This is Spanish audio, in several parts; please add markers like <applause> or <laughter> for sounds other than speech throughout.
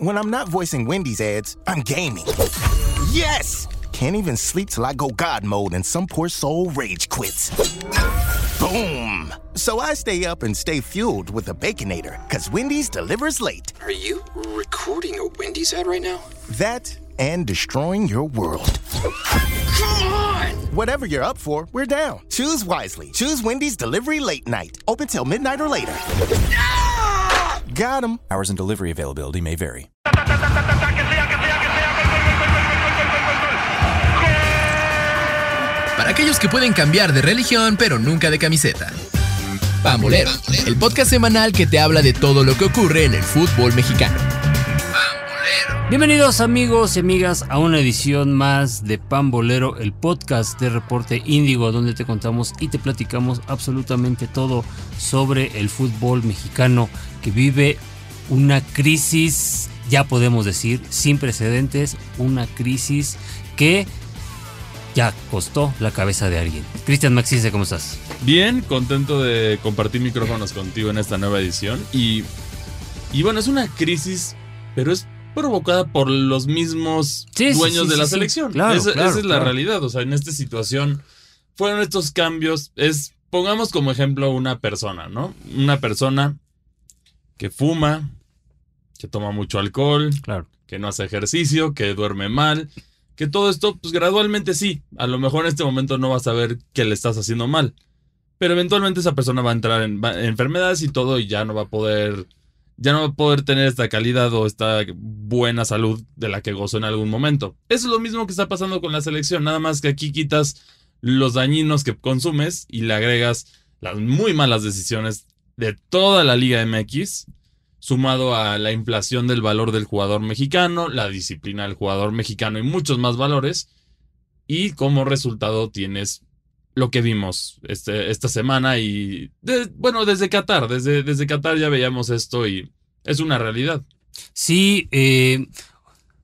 When I'm not voicing Wendy's ads, I'm gaming. Yes! Can't even sleep till I go God mode and some poor soul rage quits. Boom! So I stay up and stay fueled with the Baconator, because Wendy's delivers late. Are you recording a Wendy's ad right now? That and destroying your world. Come on! Whatever you're up for, we're down. Choose wisely. Choose Wendy's Delivery Late Night. Open till midnight or later. Got 'em. Hours and delivery availability may vary. Para aquellos que pueden cambiar de religión pero nunca de camiseta. Pambolero, el podcast semanal que te habla de todo lo que ocurre en el fútbol mexicano. Bienvenidos amigos y amigas a una edición más de Pambolero, el podcast de Reporte Índigo, donde te contamos y te platicamos absolutamente todo sobre el fútbol mexicano que vive una crisis, ya podemos decir, sin precedentes, una crisis que ya costó la cabeza de alguien. Cristian Maxice, ¿cómo estás? Bien, contento de compartir micrófonos contigo en esta nueva edición. Y, y bueno, es una crisis, pero es provocada por los mismos Sí, dueños sí, de la selección. Claro, esa, claro, esa es la claro. realidad. O sea, en esta situación fueron estos cambios. Es, pongamos como ejemplo una persona, ¿no? Una persona que fuma, que toma mucho alcohol, Claro. que no hace ejercicio, que duerme mal, que todo esto, pues gradualmente sí. A lo mejor en este momento no vas a ver que le estás haciendo mal. Pero eventualmente esa persona va a entrar en, enfermedades y todo y ya no va a poder, ya no va a poder tener esta calidad o esta buena salud de la que gozó en algún momento. Eso es lo mismo que está pasando con la selección, nada más que aquí quitas los dañinos que consumes y le agregas las muy malas decisiones de toda la Liga MX sumado a la inflación del valor del jugador mexicano, la disciplina del jugador mexicano y muchos más valores. Y como resultado tienes lo que vimos este, esta semana y, bueno, desde Qatar, desde, desde Qatar ya veíamos esto y es una realidad. Sí, eh,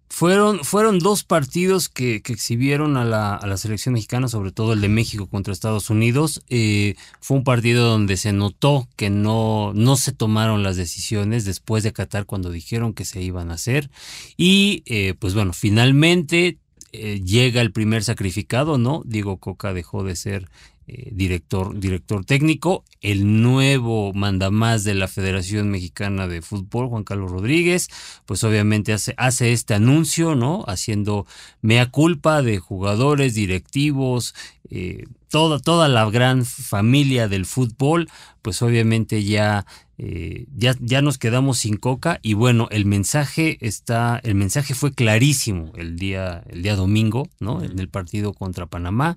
fueron, fueron dos partidos que, que exhibieron a la, a la selección mexicana, sobre todo el de México contra Estados Unidos. Eh, fue un partido donde se notó que no, no se tomaron las decisiones después de Qatar cuando dijeron que se iban a hacer. Y eh, pues bueno, finalmente eh, llega el primer sacrificado, ¿no? Diego Coca dejó de ser eh, director, director técnico, el nuevo mandamás de la Federación Mexicana de Fútbol, Juan Carlos Rodríguez, pues obviamente hace, hace este anuncio, ¿no? Haciendo mea culpa de jugadores, directivos, eh, toda, toda la gran familia del fútbol, pues obviamente ya, eh, ya, ya nos quedamos sin coca y bueno, el mensaje está, el mensaje fue clarísimo el día, el día domingo, ¿no? En el partido contra Panamá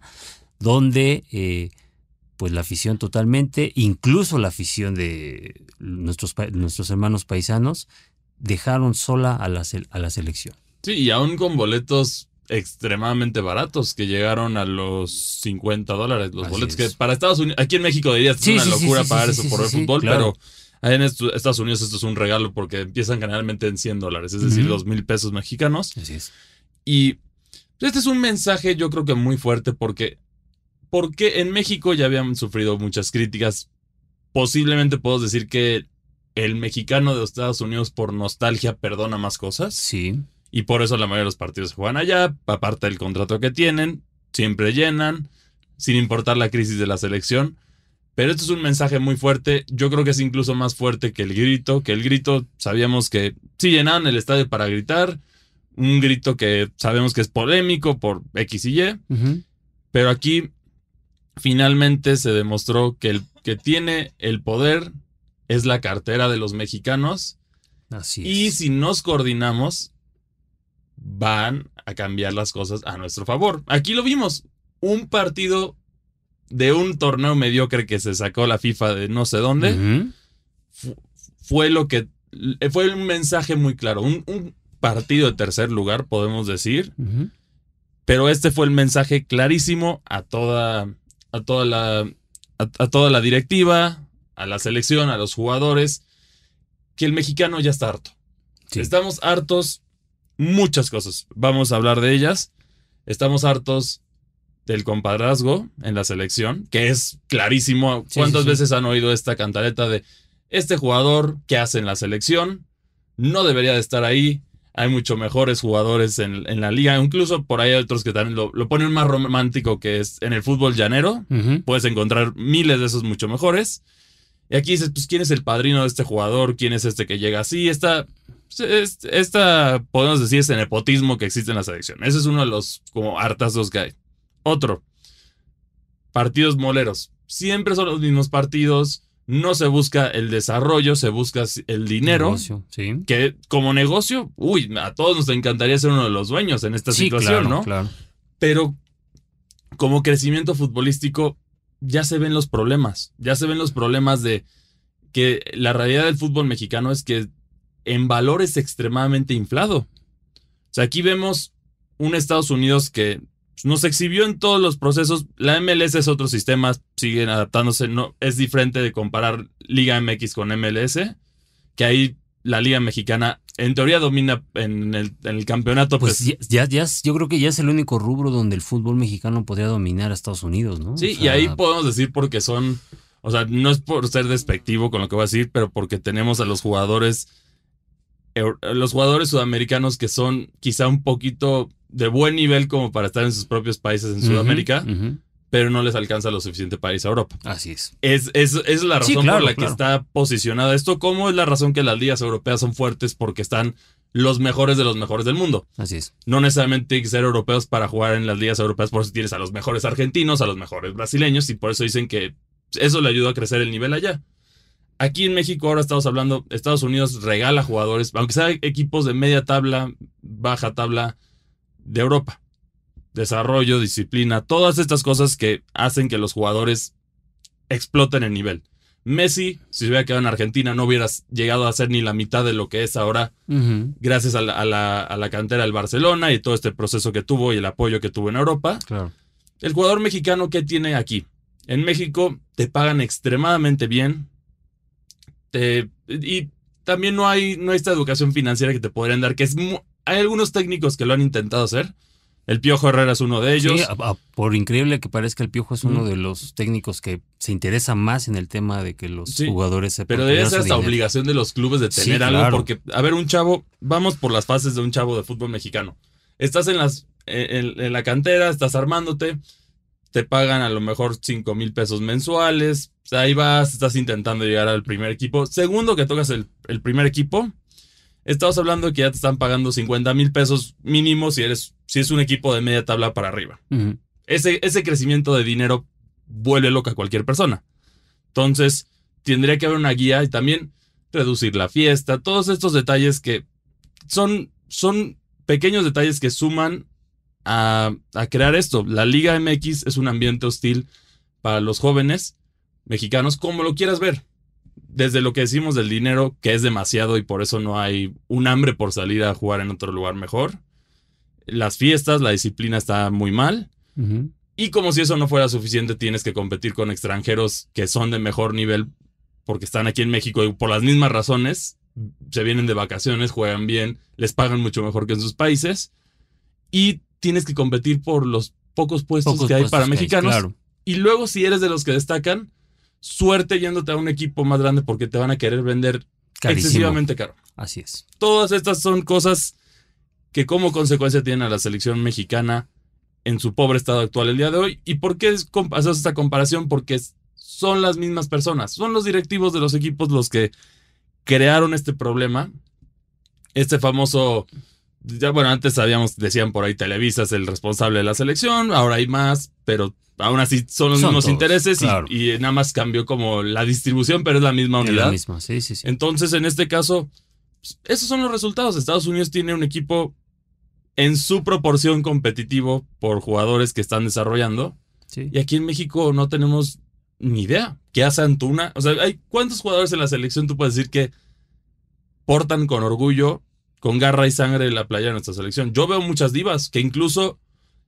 donde eh, pues la afición totalmente, incluso la afición de nuestros, nuestros hermanos paisanos, dejaron sola a la, a la selección. Sí, y aún con boletos extremadamente baratos que llegaron a los 50 dólares. Los Así boletos es. que para Estados Unidos, aquí en México dirías que Sí, es una sí, locura sí, pagar eso por el fútbol, claro. pero en Estados Unidos esto es un regalo porque empiezan generalmente en 100 dólares, es decir, dos mil pesos mexicanos. Así es. Y este es un mensaje yo creo que muy fuerte porque, porque en México ya habían sufrido muchas críticas. Posiblemente puedo decir que el mexicano de los Estados Unidos por nostalgia perdona más cosas. Sí, Y por eso la mayoría de los partidos se juegan allá, aparte del contrato que tienen, siempre llenan, sin importar la crisis de la selección. Pero esto es un mensaje muy fuerte, yo creo que es incluso más fuerte que el grito, que el grito sabíamos que sí llenaban el estadio para gritar, un grito que sabemos que es polémico por X y Y, pero aquí finalmente se demostró que el que tiene el poder es la cartera de los mexicanos así es. y si nos coordinamos, van a cambiar las cosas a nuestro favor. Aquí lo vimos. Un partido de un torneo mediocre que se sacó la FIFA de no sé dónde fu- fue lo que. Fue un mensaje muy claro. Un, un partido de tercer lugar, podemos decir. Pero este fue el mensaje clarísimo a toda. A toda la. a, a toda la directiva, a la selección, a los jugadores. Que el mexicano ya está harto. Sí. Estamos hartos muchas cosas. Vamos a hablar de ellas. Estamos hartos del compadrazgo en la selección, que es clarísimo. ¿Cuántas sí, sí. veces han oído esta cantaleta de este jugador que hace en la selección? No debería de estar ahí. Hay mucho mejores jugadores en, en la liga. Incluso por ahí hay otros que también lo, lo ponen más romántico que es en el fútbol llanero. Puedes encontrar miles de esos mucho mejores. Y aquí dices, pues, ¿quién es el padrino de este jugador? ¿Quién es este que llega así? Esta, es- esta podemos decir, es el nepotismo que existe en la selección. Ese es uno de los como hartazos que hay. Otro, partidos moleros. Siempre son los mismos partidos. No se busca el desarrollo, se busca el dinero. Negocio, sí. Que como negocio, uy, a todos nos encantaría ser uno de los dueños en esta Sí, situación, claro, ¿no? claro. pero como crecimiento futbolístico ya se ven los problemas, ya se ven los problemas de que la realidad del fútbol mexicano es que en valor es extremadamente inflado. O sea, aquí vemos un Estados Unidos que nos exhibió en todos los procesos. La MLS es otro sistema, siguen adaptándose, no es diferente de comparar Liga MX con MLS, que ahí la Liga Mexicana en teoría domina en el, en el campeonato. Pues pues, ya, ya, yo creo que ya es el único rubro donde el fútbol mexicano podría dominar a Estados Unidos, ¿no? Sí, O y ahí podemos decir porque son, o sea, no es por ser despectivo con lo que voy a decir, pero porque tenemos a los jugadores, los jugadores sudamericanos que son quizá un poquito de buen nivel como para estar en sus propios países en Sudamérica, pero pero no les alcanza lo suficiente para irse a Europa. Así es. Es, es, es la razón Sí, claro, por la que está posicionada esto. ¿Cómo es la razón que las ligas europeas son fuertes? Porque están los mejores de los mejores del mundo. Así es. No necesariamente hay que ser europeos para jugar en las ligas europeas, por eso tienes a los mejores argentinos, a los mejores brasileños, y por eso dicen que eso le ayuda a crecer el nivel allá. Aquí en México ahora estamos hablando, Estados Unidos regala jugadores, aunque sea equipos de media tabla, baja tabla de Europa. Desarrollo, disciplina, todas estas cosas que hacen que los jugadores exploten el nivel. Messi, si se hubiera quedado en Argentina, no hubiera llegado a ser ni la mitad de lo que es ahora gracias a la, a la- a la cantera del Barcelona y todo este proceso que tuvo y el apoyo que tuvo en Europa. Claro. El jugador mexicano, ¿qué tiene aquí? En México te pagan extremadamente bien. te- y también no hay, no hay esta educación financiera que te podrían dar, que es... hay algunos técnicos que lo han intentado hacer. El Piojo Herrera es uno de ellos. Sí, a- a- por increíble que parezca, el Piojo es uno Mm. de los técnicos que se interesa más en el tema de que los Sí, jugadores se Pero debe ser esta obligación de los clubes de Sí, tener algo, claro. porque, a ver, un chavo, vamos por las fases de un chavo de fútbol mexicano. Estás en, las, en, en la cantera, estás armándote, te pagan a lo mejor 5 mil pesos mensuales, ahí vas, estás intentando llegar al primer equipo. Segundo que tocas el, el primer equipo, estamos hablando de que ya te están pagando 50 mil pesos mínimo si, eres, si es un equipo de media tabla para arriba ese, ese crecimiento de dinero vuelve loca a cualquier persona. Entonces, tendría que haber una guía y también reducir la fiesta, todos estos detalles que son, son pequeños detalles que suman a, a crear esto. La Liga MX es un ambiente hostil para los jóvenes mexicanos, como lo quieras ver. Desde lo que decimos del dinero, que es demasiado y por eso no hay un hambre por salir a jugar en otro lugar mejor. Las fiestas, la disciplina está muy mal. Y como si eso no fuera suficiente, tienes que competir con extranjeros que son de mejor nivel porque están aquí en México y por las mismas razones. Se vienen de vacaciones, juegan bien, les pagan mucho mejor que en sus países. Y tienes que competir por los pocos puestos Pocos que hay puestos para hay, mexicanos. claro. Y luego, si eres de los que destacan, suerte yéndote a un equipo más grande porque te van a querer vender Carísimo. excesivamente caro. Así es. Todas estas son cosas que como consecuencia tienen a la selección mexicana en su pobre estado actual el día de hoy. ¿Y por qué es com- hacemos esta comparación? Porque son las mismas personas, son los directivos de los equipos los que crearon este problema. Este famoso, ya bueno, antes sabíamos, decían por ahí Televisa es el responsable de la selección, ahora hay más, pero aún así son los Son mismos todos, intereses y- claro. y, nada más cambió como la distribución, pero es la misma Es unidad. la misma, sí, sí, sí. Entonces, en este caso, esos son los resultados. Estados Unidos tiene un equipo en su proporción competitivo por jugadores que están desarrollando. Sí. Y aquí en México no tenemos ni idea. ¿Qué hace Antuna? O sea, hay ¿cuántos jugadores en la selección tú puedes decir que portan con orgullo, con garra y sangre la playa de nuestra selección? Yo veo muchas divas que incluso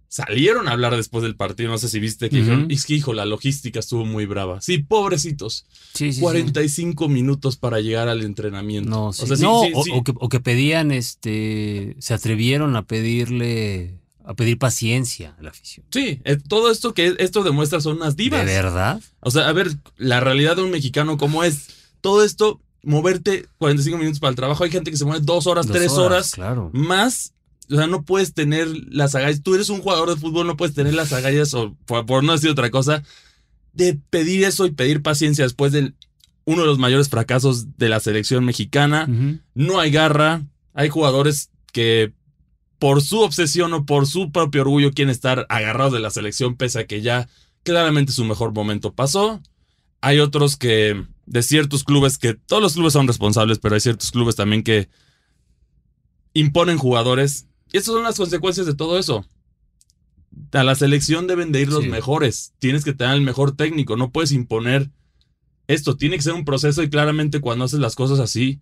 salieron a hablar después del partido. No sé si viste que dijeron, es que hijo, la logística estuvo muy brava. Sí, pobrecitos. Sí, sí, sí. 45 minutos para llegar al entrenamiento. No, O sea, No, o, que, o que pedían, este, se atrevieron a pedirle, a pedir paciencia a la afición. Sí, eh, todo esto que esto demuestra son unas divas. ¿De verdad? O sea, a ver, la realidad de un mexicano cómo es. Todo esto moverte 45 minutos para el trabajo. Hay gente que se mueve dos horas, Dos tres horas, Claro. más. O sea, no puedes tener las agallas. Tú eres un jugador de fútbol, no puedes tener las agallas, o por, por no decir otra cosa, de pedir eso y pedir paciencia después de uno de los mayores fracasos de la selección mexicana. No hay garra. Hay jugadores que por su obsesión o por su propio orgullo quieren estar agarrados de la selección, pese a que ya claramente su mejor momento pasó. Hay otros que, de ciertos clubes, que todos los clubes son responsables, pero hay ciertos clubes también que imponen jugadores. Y estas son las consecuencias de todo eso. A la selección deben de ir los Sí. mejores. Tienes que tener el mejor técnico. No puedes imponer esto. Tiene que ser un proceso y claramente cuando haces las cosas así,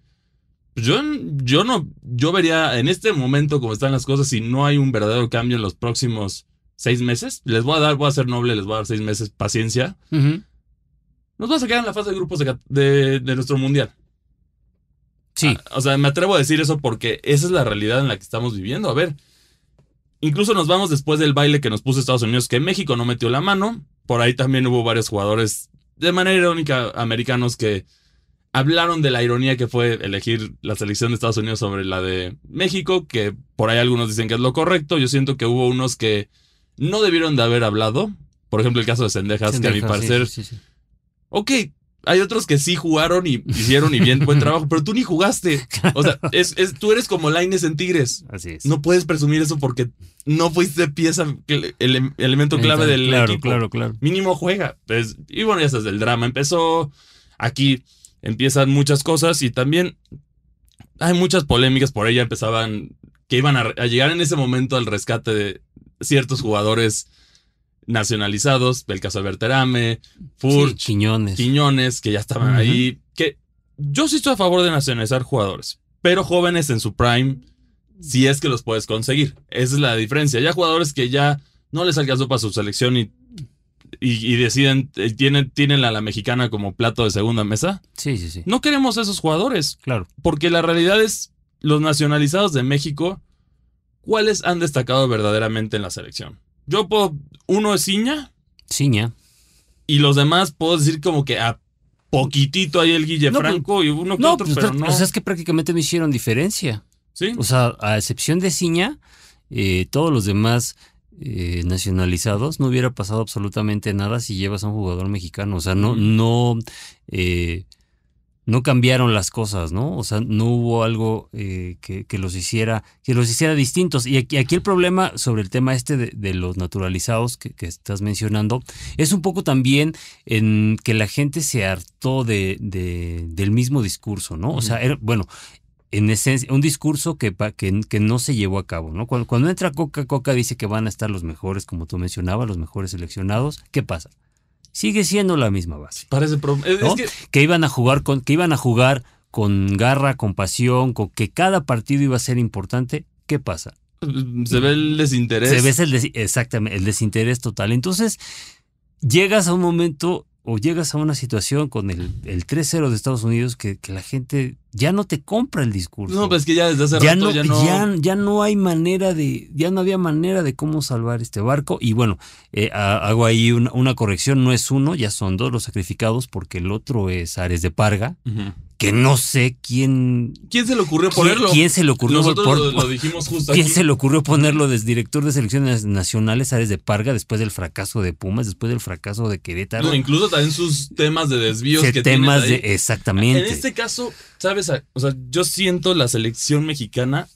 pues yo, yo no, yo vería en este momento como están las cosas, si no hay un verdadero cambio en los próximos seis meses, les voy a dar, voy a ser noble, les voy a dar seis meses paciencia. Nos vamos a quedar en la fase de grupos de- de nuestro mundial. Sí. Ah, O sea, me atrevo a decir eso porque esa es la realidad en la que estamos viviendo. A ver, incluso nos vamos después del baile que nos puso Estados Unidos, que México no metió la mano. Por ahí también hubo varios jugadores, de manera irónica, americanos que hablaron de la ironía que fue elegir la selección de Estados Unidos sobre la de México, que por ahí algunos dicen que es lo correcto. Yo siento que hubo unos que no debieron de haber hablado. Por ejemplo, el caso de Sendejas, que a mi Sendejas, parecer sí, sí, sí. Ok, hay otros que sí jugaron y hicieron y bien buen <laughs> trabajo, pero tú ni jugaste. O sea, es, es- tú eres como Laines en Tigres. Así es. No puedes presumir eso porque no fuiste pieza, el, el elemento clave del claro, equipo. Claro, claro. Mínimo juega. Pues, y bueno, ya sabes, el drama empezó. Aquí empiezan muchas cosas y también hay muchas polémicas. Por ella empezaban que iban a, a llegar en ese momento al rescate de ciertos jugadores nacionalizados. El caso de Berterame. Sí, Quiñones. Quiñones, que ya estaban ahí. Que yo sí estoy a favor de nacionalizar jugadores, pero jóvenes en su prime, si es que los puedes conseguir. Esa es la diferencia. Ya jugadores que ya no les alcanzó para su selección y, y, y deciden, eh, tienen, tienen a la mexicana como plato de segunda mesa. Sí, sí, sí. No queremos esos jugadores, Claro. porque la realidad es, los nacionalizados de México, ¿cuáles han destacado verdaderamente en la selección? Yo puedo, uno es Ciña, Ciña. y los demás puedo decir como que a poquitito hay el Guille No, pues- Franco y uno que No, otro, pues, pero o no. sea, es que prácticamente no hicieron diferencia. ¿Sí? O sea, a excepción de Ciña, eh, todos los demás eh, nacionalizados no hubiera pasado absolutamente nada si llevas a un jugador mexicano. O sea, no, Ujú. no, eh, no cambiaron las cosas, ¿no? O sea, no hubo algo eh, que, que los hiciera, que los hiciera distintos. Y aquí, aquí el problema sobre el tema este de, de los naturalizados que, que estás mencionando es un poco también en que la gente se hartó de, de- del mismo discurso, ¿no? O sea, era- bueno, en esencia, un discurso que, que, que no se llevó a cabo, ¿no? Cuando, cuando entra Coca, Coca dice que van a estar los mejores, como tú mencionabas, los mejores seleccionados. ¿Qué pasa? Sigue siendo la misma base. Parece que que iban a jugar con, que iban a jugar con garra, con pasión, con que cada partido iba a ser importante. ¿Qué pasa? se ve el desinterés. Se ve el des- exactamente el desinterés total. Entonces, llegas a un momento o llegas a una situación con el, el 3-0 de Estados Unidos que, que la gente ya no te compra el discurso. No, pues que ya desde hace ya rato no, ya no. ya, ya no hay manera de, ya no había manera de cómo salvar este barco. Y bueno, eh, ha- hago ahí una, una corrección, no es uno, ya son dos los sacrificados, porque el otro es Ares de Parga, que no sé quién, ¿Quién se le ocurrió ponerlo? quién se le ocurrió lo, lo dijimos justo ¿Quién aquí. se le ocurrió ponerlo desde director de selecciones nacionales, Ares de Parga, después del fracaso de Pumas, después del fracaso de Querétaro? No, incluso también sus temas de desvíos que temas de exactamente. En este caso, ¿sabes? O sea, yo siento la selección mexicana,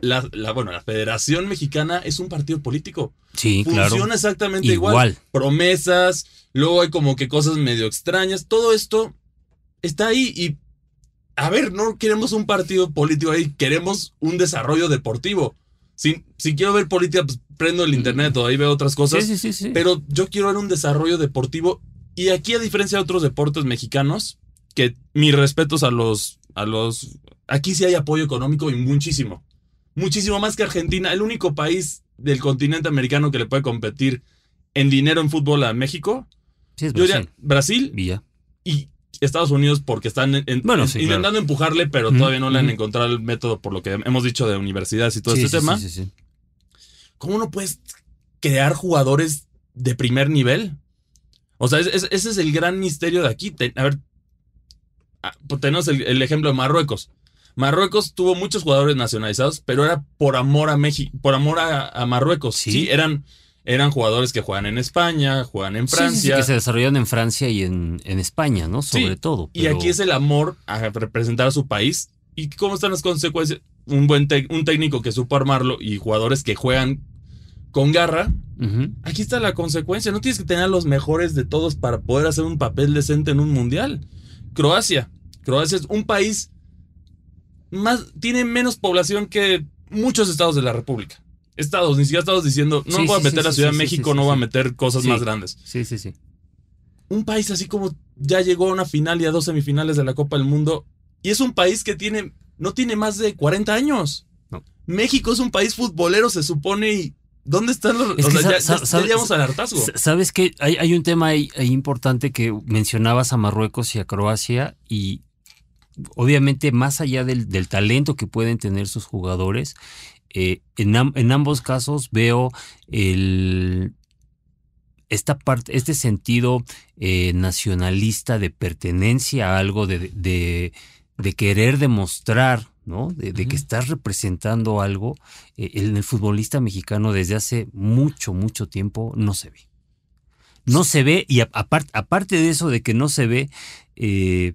la, la- bueno, la Federación Mexicana es un partido político. sí, Funciona claro. exactamente igual. Igual. Promesas, luego hay como que cosas medio extrañas. Todo esto está ahí y. A ver, no queremos un partido político ahí, queremos un desarrollo deportivo. Si, si quiero ver política, pues prendo el internet o ahí veo otras cosas. Sí, sí, sí, sí. Pero yo quiero ver un desarrollo deportivo. Y aquí, a diferencia de otros deportes mexicanos, que mis respetos a los, a los. Aquí sí hay apoyo económico y muchísimo. Muchísimo más que Argentina. El único país del continente americano que le puede competir en dinero en fútbol a México. Sí, es Yo diría Brasil. Brasil Y Estados Unidos porque están en- en- Bueno, sí, intentando empujarle, pero todavía no le han encontrado el método por lo que hemos dicho de universidades y todo Sí, este sí, tema. sí, sí, sí. ¿Cómo no puedes crear jugadores de primer nivel? O sea, es- es- ese es el gran misterio de aquí. A ver, pues tenemos el, el ejemplo de Marruecos. Marruecos tuvo muchos jugadores nacionalizados, pero era por amor a México, por amor a, a Marruecos. Sí. Sí, eran, eran jugadores que juegan en España, juegan en Sí, sí, sí, Francia. que se desarrollaron en Francia y en, en España, ¿no? Sobre todo. Y aquí es el amor a representar a su país. ¿Y cómo están las consecuencias? Un buen un técnico que supo armarlo y jugadores que juegan con garra. Aquí está la consecuencia. No tienes que tener a los mejores de todos para poder hacer un papel decente en un mundial. Croacia. Croacia es un país más. Tiene menos población que muchos estados de la República. Estados, ni siquiera estados diciendo, no Sí, voy a meter sí, a sí, Ciudad sí, de México, no voy a meter cosas más grandes. Sí, sí, sí. un país así como ya llegó a una final y a dos semifinales de la Copa del Mundo. Y es un país que tiene, no tiene más de 40 años. No. México es un país futbolero, se supone, y ¿dónde están los...? Es o sea, ya, sa- ya- ya sabes- llegamos al hartazgo. Sabes que hay, hay un tema ahí, ahí importante que mencionabas a Marruecos y a Croacia y obviamente más allá del, del talento que pueden tener sus jugadores, eh, en, am- en ambos casos veo el, esta parte, este sentido eh, nacionalista de pertenencia a algo, de, de, de querer demostrar, ¿no? De, de que estás representando algo, eh, en el futbolista mexicano desde hace mucho, mucho tiempo no se ve. No se ve, y apart- aparte de eso de que no se ve, eh,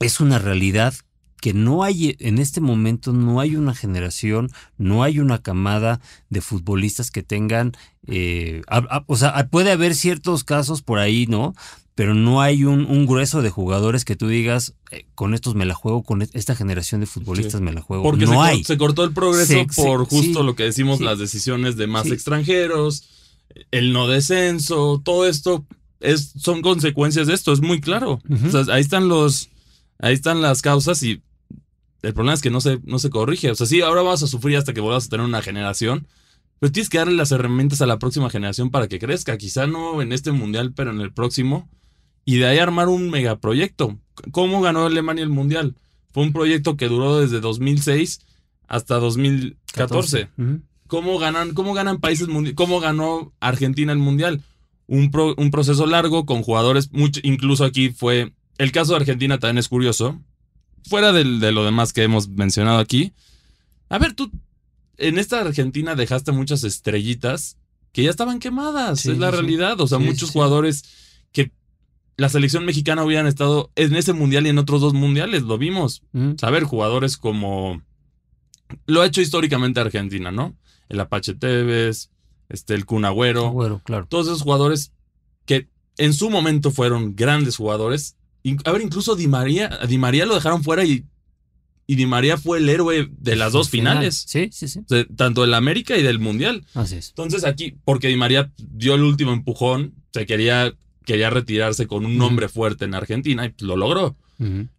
es una realidad que no hay, en este momento no hay una generación, no hay una camada de futbolistas que tengan, eh, a- a- o sea, puede haber ciertos casos por ahí, ¿no? Pero no hay un, un grueso de jugadores que tú digas, eh, con estos me la juego, con est- esta generación de futbolistas Sí. me la juego. Porque no se, hay. se cortó el progreso Se- se- por justo sí, lo que decimos, sí. las decisiones de más extranjeros, el no descenso, todo esto es, son consecuencias de esto, es muy claro. O sea, ahí están los, ahí están las causas y el problema es que no se, no se corrige. O sea, sí, ahora vas a sufrir hasta que vuelvas a tener una generación, pero tienes que darle las herramientas a la próxima generación para que crezca. Quizá no en este mundial, pero en el próximo. Y de ahí armar un megaproyecto. ¿Cómo ganó Alemania el mundial? Fue un proyecto que duró desde 2006 hasta 2014. Ujú. ¿Cómo ganan, cómo ganan países mundiales? ¿Cómo ganó Argentina el mundial? Un, pro- un proceso largo con jugadores, mucho, incluso aquí fue. El caso de Argentina también es curioso. Fuera de lo demás que hemos mencionado aquí. A ver, tú en esta Argentina dejaste muchas estrellitas que ya estaban quemadas. Sí, es la sí, realidad. O sea, Sí, muchos jugadores la selección mexicana hubieran estado en ese mundial y en otros dos mundiales. Lo vimos Ujú. saber jugadores como lo ha hecho históricamente Argentina, ¿no? El Apache Tevez, este el Kun Agüero, Agüero, claro. todos esos jugadores que en su momento fueron grandes jugadores. A ver, incluso Di María, a Di María lo dejaron fuera y, y Di María fue el héroe de las dos Final. finales, Sí, sí, sí. sea, tanto del América y del Mundial. Así es. Entonces aquí, porque Di María dio el último empujón, se quería, quería retirarse con un nombre fuerte en Argentina y pues, lo logró.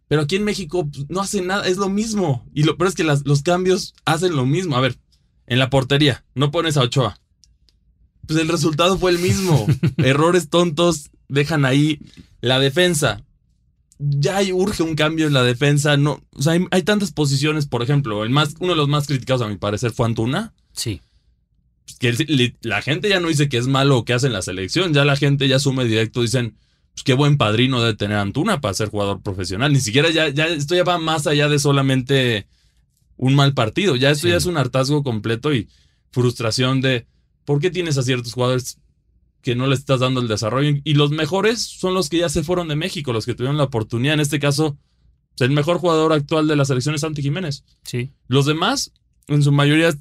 Pero aquí en México pues, no hace nada, es lo mismo. Y lo peor es que las- los cambios hacen lo mismo. A ver, en la portería, no pones a Ochoa. Pues el resultado fue el mismo. <laughs> Errores tontos dejan ahí la defensa. Ya hay, urge un cambio en la defensa. No, o sea, hay, hay tantas posiciones, por ejemplo, el más, uno de los más criticados a mi parecer fue Antuna. Sí. Que la gente ya no dice que es malo o que hace en la selección, ya la gente ya asume directo, dicen, pues qué buen padrino debe tener Antuna para ser jugador profesional. Ni siquiera ya, ya esto ya va más allá de solamente un mal partido, ya esto Sí. ya es un hartazgo completo y frustración de por qué tienes a ciertos jugadores que no le estás dando el desarrollo. Y los mejores son los que ya se fueron de México, los que tuvieron la oportunidad. En este caso, el mejor jugador actual de la selección es Santi Jiménez. Sí. Los demás, en su mayoría,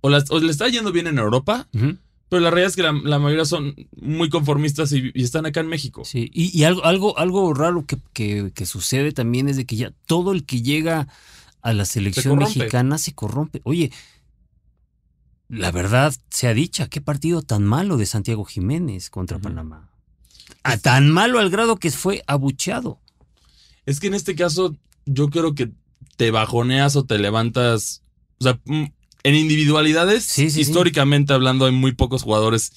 o, las- o le está yendo bien en Europa, pero la realidad es que la, la mayoría son muy conformistas y, y están acá en México. Sí, y, y algo, algo, algo raro que, que- que sucede también es de que ya todo el que llega a la selección mexicana se corrompe. Oye, la verdad sea dicha, qué partido tan malo de Santiago Jiménez contra. Panamá. A tan malo al grado que fue abucheado. Es que en este caso, yo creo que te bajoneas o te levantas. O sea, mm, en individualidades, Sí, sí, sí. históricamente hablando, hay muy pocos jugadores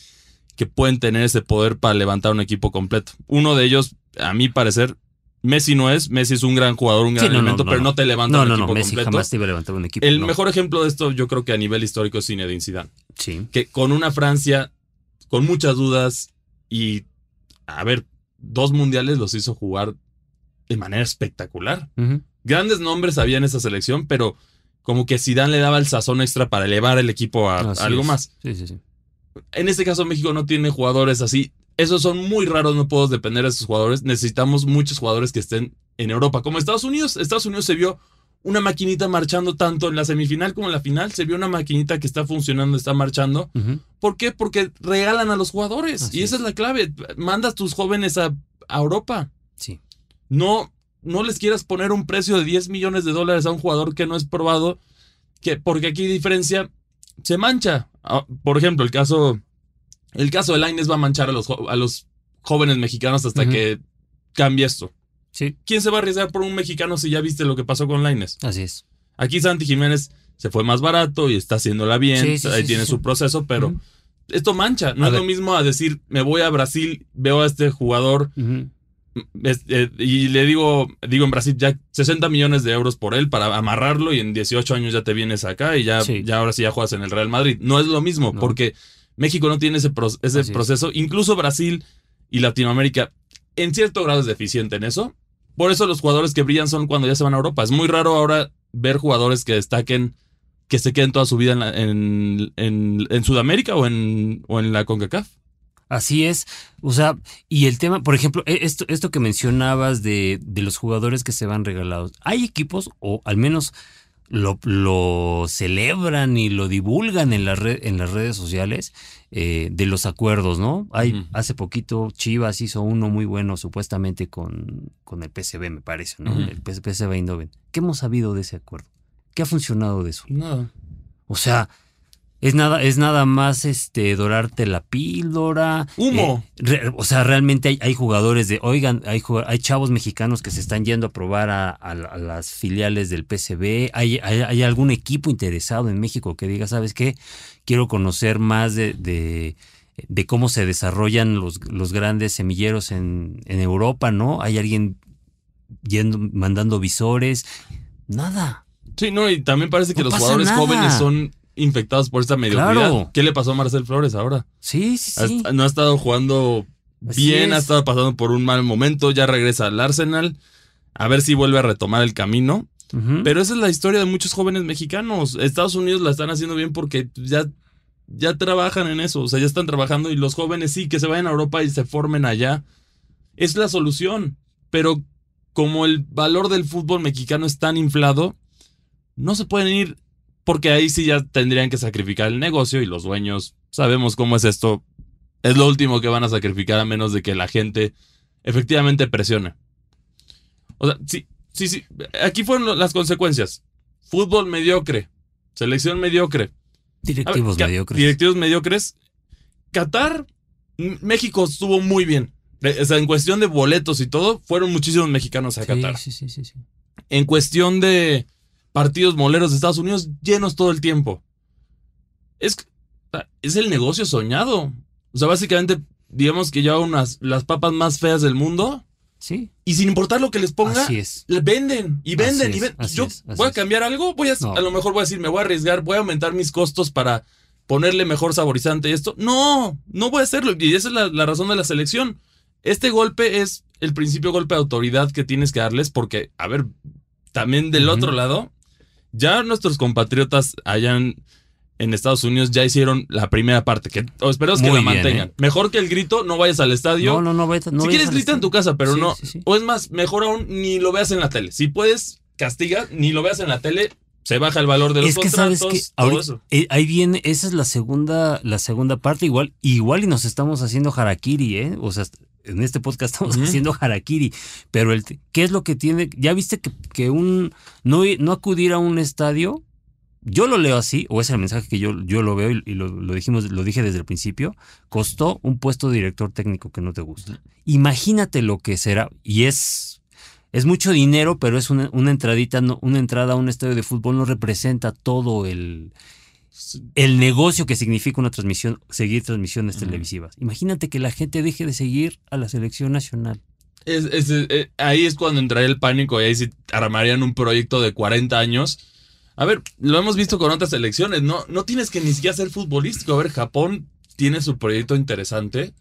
que pueden tener ese poder para levantar un equipo completo. Uno de ellos, a mi parecer, Messi no es. Messi es un gran jugador, un gran no, elemento, no, pero no. te levanta un no, no, equipo Messi completo. jamás te iba a levantar un equipo. El mejor ejemplo de esto, yo creo que a nivel histórico es Zinedine Zidane. Sí. que con una Francia con muchas dudas y, a ver, dos mundiales los hizo jugar de manera espectacular. Grandes nombres había en esa selección, pero como que Zidane le daba el sazón extra para elevar el equipo a algo es. más. Sí, sí, sí. En este caso México no tiene jugadores así. Esos son muy raros, no puedo depender de esos jugadores. Necesitamos muchos jugadores que estén en Europa. Como Estados Unidos, Estados Unidos se vio una maquinita marchando tanto en la semifinal como en la final. Se vio una maquinita que está funcionando, está marchando. ¿Por qué? Porque regalan a los jugadores. Así y esa es. es la clave. Mandas tus jóvenes a, a Europa. Sí. No, no les quieras poner un precio de 10 millones de dólares a un jugador que no es probado. Que, porque aquí diferencia se mancha. Ah, Por ejemplo, el caso, el caso de Lainez va a manchar a los, a los jóvenes mexicanos hasta que cambie esto. Sí, ¿Quién se va a arriesgar por un mexicano si ya viste lo que pasó con Lainez? así es. Aquí Santi Jiménez se fue más barato y está haciéndola bien, Sí, sí, ahí sí, tiene su proceso, pero esto mancha. No A es ver. lo mismo a decir, me voy a Brasil, veo a este jugador. Es- eh, y le digo, digo en Brasil ya 60 millones de euros por él para amarrarlo y en 18 años ya te vienes acá y ya, Sí. ya ahora sí ya juegas en el Real Madrid. No es lo mismo No. porque México no tiene ese, pro- ese Así es. proceso. Incluso Brasil y Latinoamérica en cierto grado es deficiente en eso. Por eso los jugadores que brillan son cuando ya se van a Europa. Es muy raro ahora ver jugadores que destaquen, que se queden toda su vida en, la- en, en- en Sudamérica o en, o en la CONCACAF. Así es. O sea, y el tema, por ejemplo, e- esto, esto que mencionabas de, de los jugadores que se van regalados. Hay equipos, o al menos lo, lo celebran y lo divulgan en, la red, en las redes sociales, eh, de los acuerdos, ¿no? Hay, hace poquito Chivas hizo uno muy bueno, supuestamente, con, con el PSV, me parece, ¿no? El PSV Eindhoven. ¿Qué hemos sabido de ese acuerdo? ¿Qué ha funcionado de eso? Nada. O sea, es nada, es nada más este dorarte la píldora. Humo. Eh, re- o sea, realmente hay, hay jugadores de, oigan, hay, hay chavos mexicanos que se están yendo a probar a, a- a las filiales del PCB. Hay, hay, hay algún equipo interesado en México que diga, ¿sabes qué? Quiero conocer más de, de, de cómo se desarrollan los, los grandes semilleros en, en Europa, ¿no? Hay alguien yendo, mandando visores. Nada. Sí, no, y también parece que No los jugadores nada. jóvenes son infectados por esta mediocridad. Claro. ¿Qué le pasó a Marcel Flores ahora? Sí, sí, sí. No ha estado jugando Así bien, ha es. estado pasando por un mal momento, ya regresa al Arsenal. A ver si vuelve a retomar el camino. Pero esa es la historia de muchos jóvenes mexicanos. Estados Unidos la están haciendo bien porque ya, ya trabajan en eso. O sea, ya están trabajando y los jóvenes sí, que se vayan a Europa y se formen allá. Es la solución. Pero como el valor del fútbol mexicano es tan inflado, no se pueden ir porque ahí sí ya tendrían que sacrificar el negocio y los dueños sabemos cómo es esto. Es lo último que van a sacrificar a menos de que la gente efectivamente presione. O sea, sí, sí, sí. Aquí fueron las consecuencias. Fútbol mediocre. Selección mediocre. Ver, Directivos mediocres. Directivos mediocres. Qatar, México estuvo muy bien. Eh, O sea, en cuestión de boletos y todo, fueron muchísimos mexicanos a Sí, Qatar. sí, sí, sí, sí. En cuestión de partidos moleros de Estados Unidos, llenos todo el tiempo. Es, es el negocio soñado. O sea, básicamente, digamos que lleva unas las papas más feas del mundo Sí, y sin importar lo que les ponga, así es. le venden y venden y venden. Yo es, voy a cambiar algo, voy a, No. a lo mejor voy a decir, me voy a arriesgar, voy a aumentar mis costos para ponerle mejor saborizante y esto. No, no voy a hacerlo. Y esa es la, la razón de la selección. Este golpe es el principio golpe de autoridad que tienes que darles porque, a ver, también del otro lado, ya nuestros compatriotas hayan en Estados Unidos ya hicieron la primera parte, que esperemos que Muy la bien, mantengan. ¿eh? Mejor que el grito, no vayas al estadio No, no, no, vete- no si vayas quieres grita en tu casa, pero Sí, no. sí, sí. O es más, mejor aún, ni lo veas en la tele. Si puedes, castiga, ni lo veas en la tele, se baja el valor de los Es que sabes contratos, que todo ahorita- eso. eh, ahí viene, esa es la segunda, la segunda parte, igual, igual y nos estamos haciendo harakiri, ¿eh? O sea, en este podcast <laughs> estamos haciendo harakiri, pero el, ¿qué es lo que tiene? Ya viste que, que un no, no acudir a un estadio, yo lo leo así, o es el mensaje que yo, yo lo veo y, y lo, lo dijimos, lo dije desde el principio, costó un puesto de director técnico que no te gusta. Imagínate lo que será, y es, es mucho dinero, pero es una, una entradita, no- una entrada a un estadio de fútbol no representa todo el, el negocio que significa una transmisión, seguir transmisiones televisivas. Imagínate que la gente deje de seguir a la selección nacional. Es- es- eh, ahí es cuando entraría el pánico y ahí sí armarían un proyecto de 40 años. A ver, lo hemos visto con otras selecciones, no, no tienes que ni siquiera ser futbolístico. A ver, Japón tiene su proyecto interesante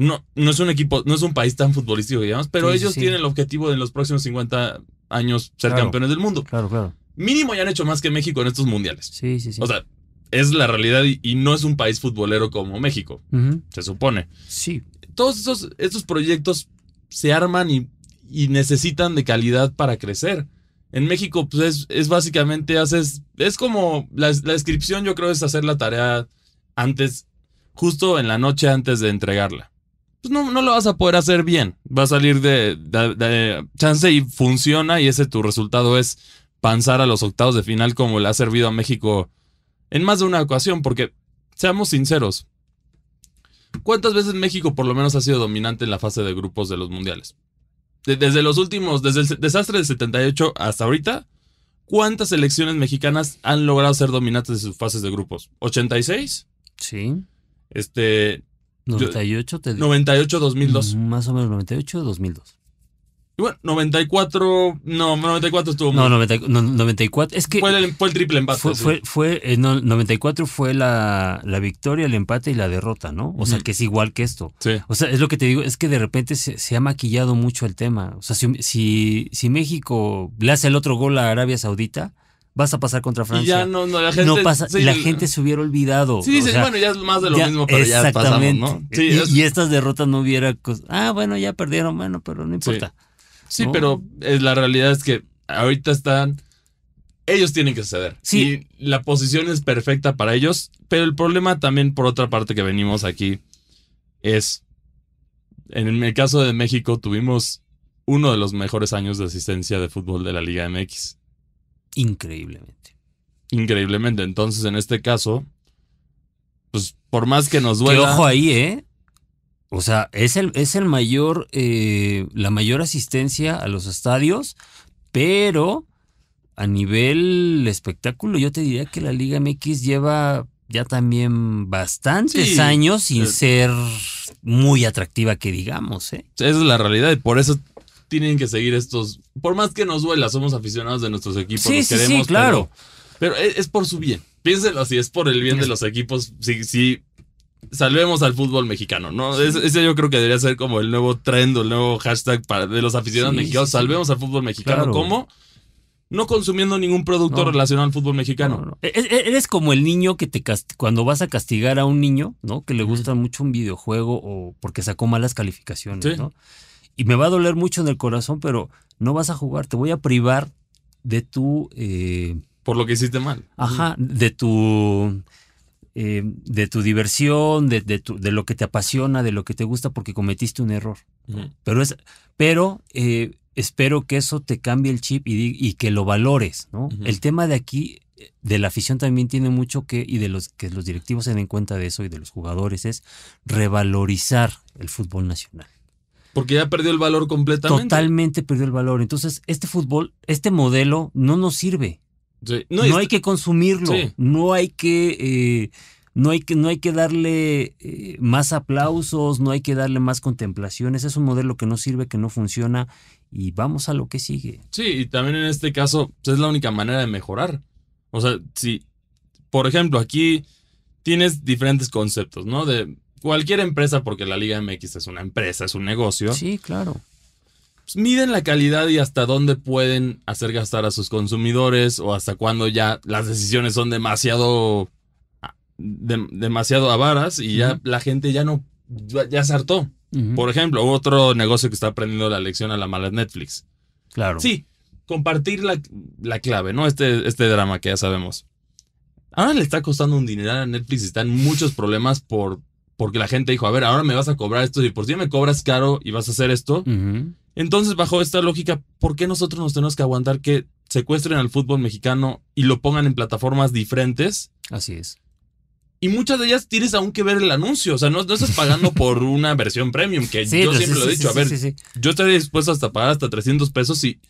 no, no es un equipo, no es un país tan futbolístico, digamos, pero sí, ellos sí. tienen el objetivo de en los próximos 50 años ser Claro. campeones del mundo. Claro, claro. Mínimo ya han hecho más que México en estos mundiales. Sí, sí, sí. O sea, es la realidad y, y no es un país futbolero como México, se supone. Sí. Todos esos, estos proyectos se arman y, y necesitan de calidad para crecer. En México, pues es, es básicamente haces. Es como. La, la descripción, yo creo, es hacer la tarea antes, justo en la noche antes de entregarla. Pues no, no lo vas a poder hacer bien. Va a salir de, de- de chance y funciona, y ese tu resultado es panzar a los octavos de final, como le ha servido a México en más de una ocasión, porque seamos sinceros. ¿Cuántas veces México por lo menos ha sido dominante en la fase de grupos de los mundiales? De- desde los últimos, desde el desastre del 78 hasta ahorita, ¿cuántas selecciones mexicanas han logrado ser dominantes de sus fases de grupos? ¿86? Sí. Este, 98 te 98-2002. Más o menos 98 2002. Y bueno, 94, no, 94 estuvo No, muy- 90 no, 94. Es que fue, el, fue el triple empate. fue, sí. fue, fue eh, no, 94 fue la, la victoria, el empate y la derrota, ¿no? O sea, que es igual que esto. Sí. O sea, es lo que te digo, es que de repente se, se ha maquillado mucho el tema. O sea, si, si, si México le hace el otro gol a Arabia Saudita, vas a pasar contra Y Francia. ya no, no, la gente. no pasa, sí, la gente se hubiera olvidado. Sí, sí, sea, bueno, ya es más de lo ya- mismo, pero ya pasamos, ¿no? Sí, y, es- y estas derrotas no hubiera. Ah, bueno, ya perdieron, bueno, pero no importa. Sí, ¿no? pero eh, la realidad es que ahorita están. Ellos tienen que ceder. Sí. Y la posición es perfecta para ellos. Pero el problema también, por otra parte, que venimos aquí es. En el caso de México, tuvimos uno de los mejores años de asistencia de fútbol de la Liga MX. Increíblemente. Increíblemente. Entonces, en este caso, pues por más que nos Que duela. ojo ahí, ¿eh? O sea, es el, es el mayor, eh, la mayor asistencia a los estadios, pero a nivel espectáculo, yo te diría que la Liga MX lleva ya también bastantes Sí. años sin Eh. ser muy atractiva, que digamos, ¿eh? Esa es la realidad y por eso tienen que seguir estos. Por más que nos duela, somos aficionados de nuestros equipos. Sí, sí, sí, queremos, claro. Pero, pero es, es por su bien. Piénselo así, es por el bien de los equipos. Si, si salvemos al fútbol mexicano, ¿no? Es- ese yo creo que debería ser como el nuevo trend o el nuevo hashtag para, de los aficionados Sí, mexicanos. Salvemos al fútbol mexicano. Claro. ¿Cómo? No consumiendo ningún producto No. relacionado al fútbol mexicano. No, no. E- e- Eres como el niño que te cuando vas a castigar a un niño, ¿no? Que le gusta mucho un videojuego o porque sacó malas calificaciones, Sí. ¿no? Y me va a doler mucho en el corazón, pero no vas a jugar, te voy a privar de tu, eh, Por lo que hiciste mal. ajá, de tu, eh, de tu diversión, de, de tu- de lo que te apasiona, de lo que te gusta porque cometiste un error. Pero es, pero eh, espero que eso te cambie el chip y, y que lo valores, ¿no? El tema de aquí, de la afición también tiene mucho que, y de los que los directivos se den cuenta de eso y de los jugadores, es revalorizar el fútbol nacional. Porque ya perdió el valor completamente. Totalmente perdió el valor. Entonces, este fútbol, este modelo no nos sirve. Sí. No, hay que consumirlo. Sí. No hay que. eh, no hay que, no hay que darle eh, más aplausos, no hay que darle más contemplaciones. Es un modelo que no sirve, que no funciona y vamos a lo que sigue. Sí, y también en este caso pues, es la única manera de mejorar. O sea, si, por ejemplo, aquí tienes diferentes conceptos, ¿no? De cualquier empresa, porque la Liga MX es una empresa, es un negocio, Sí, claro. Pues, miden la calidad y hasta dónde pueden hacer gastar a sus consumidores o hasta cuándo ya las decisiones son demasiado, de- demasiado avaras y ya la gente ya no, ya, ya se hartó. Por ejemplo, otro negocio que está aprendiendo la lección a la mala es Netflix. claro. Sí, compartir la, la clave, ¿no? Este, este drama que ya sabemos. Ahora le está costando un dineral a Netflix y están muchos problemas por, porque la gente dijo, a ver, ahora me vas a cobrar esto y por si me cobras caro y vas a hacer esto. Ujú. Entonces, bajo esta lógica, ¿por qué nosotros nos tenemos que aguantar que secuestren al fútbol mexicano y lo pongan en plataformas diferentes? Así es. Y muchas de ellas tienes aún que ver el anuncio. O sea, no, no estás pagando por <laughs> una versión premium, que Sí, yo siempre sí, lo he dicho. sí, a ver, yo estaría dispuesto hasta pagar hasta 300 pesos si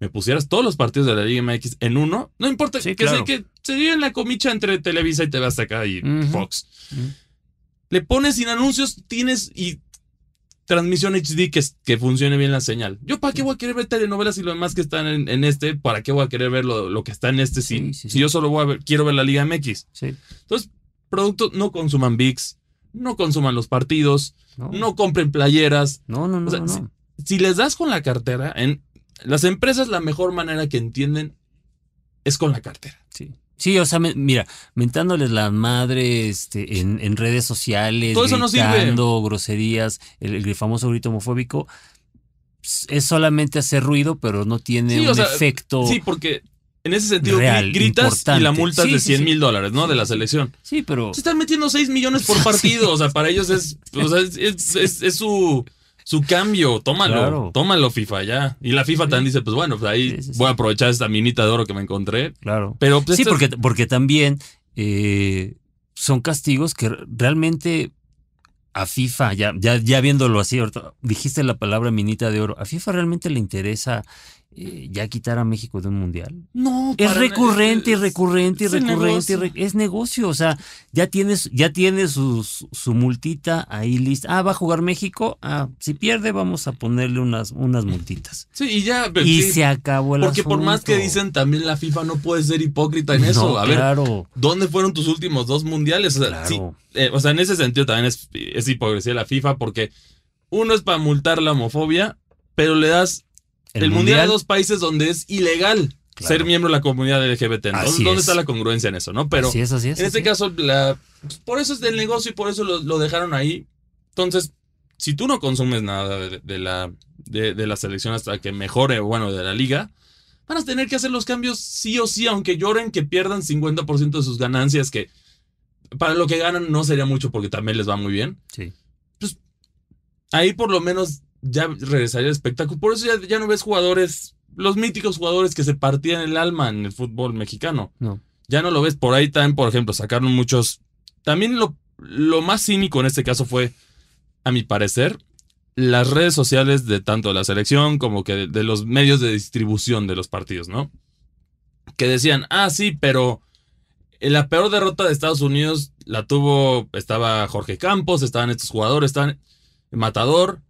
me pusieras todos los partidos de la Liga MX en uno. No importa que, claro. se, que se lleve en la comicha entre Televisa y TV Azteca y Ujú. Fox. Le pones sin anuncios, tienes y transmisión HD que, que funcione bien la señal. ¿Yo para qué voy a querer ver telenovelas y lo demás que están en, en este? ¿Para qué voy a querer ver lo, lo que está en este? Si, Sí, sí, si sí. yo solo voy a ver, quiero ver la Liga MX. Sí. Entonces, productos no consuman VIX, no consuman los partidos, No, no compren playeras. no, no, no. O sea, no. si- Si les das con la cartera, en las empresas la mejor manera que entienden es con la cartera. Sí. Sí, o sea, me- mira, mentándoles la madre este, en, en redes sociales, Todo eso no sirve. groserías, el, el famoso grito homofóbico, s- es solamente hacer ruido, pero no tiene Sí, o un sea, efecto. Sí, porque en ese sentido Real, gritas importante. y la multa es de sí, 100 sí. mil dólares, ¿no? De la selección. Sí, pero Se están metiendo 6 millones por <laughs> partido. O sea, para ellos es, o sea, es, es- es- es su, su cambio. Tómalo. Claro. Tómalo, FIFA, ya. Y la FIFA también dice, pues bueno, pues ahí Sí, sí, sí. voy a aprovechar esta minita de oro que me encontré. claro. Pero pues, Sí, porque, porque también eh, son castigos que realmente a FIFA, ya, ya, ya viéndolo así, ahorita dijiste la palabra minita de oro, a FIFA realmente le interesa eh, ya quitar a México de un mundial. no, Es recurrente y recurrente y recurrente. y negocio. re- es negocio. O sea, ya tienes, ya tienes su, multita ahí lista. Ah, va a jugar México. Ah, si pierde, vamos a ponerle unas, unas multitas. Sí, y ya. Y sí, se acabó el Porque por más que dicen, también la FIFA no puede ser hipócrita en eso. A ver. ¿dónde fueron tus últimos dos mundiales? O sea, Claro. sí, eh, o sea, en ese sentido también es, es hipocresía la FIFA porque uno es para multar la homofobia, pero le das el, mundial, a dos países donde es ilegal Claro. ser miembro de la comunidad LGBT. Así ¿dónde es. está la congruencia en eso? ¿no? Pero así es, así es. en este caso, la, por eso es del negocio y por eso lo, lo dejaron ahí. Entonces, si tú no consumes nada de, de la, de, de la selección hasta que mejore, bueno, de la liga, van a tener que hacer los cambios sí o sí, aunque lloren que pierdan 50% de sus ganancias, que para lo que ganan no sería mucho porque también les va muy bien. Sí. Ahí por lo menos ya regresaría el espectáculo. Por eso ya, ya no ves jugadores, los míticos jugadores que se partían el alma en el fútbol mexicano No. ya no lo ves. Por ahí también, por ejemplo, sacaron muchos. También lo, lo más cínico en este caso fue, a mi parecer, las redes sociales de tanto la selección como que de, de los medios de distribución de los partidos, ¿no? Que decían, ah, sí, pero la peor derrota de Estados Unidos la tuvo, estaba Jorge Campos, estaban estos jugadores, estaban Matador.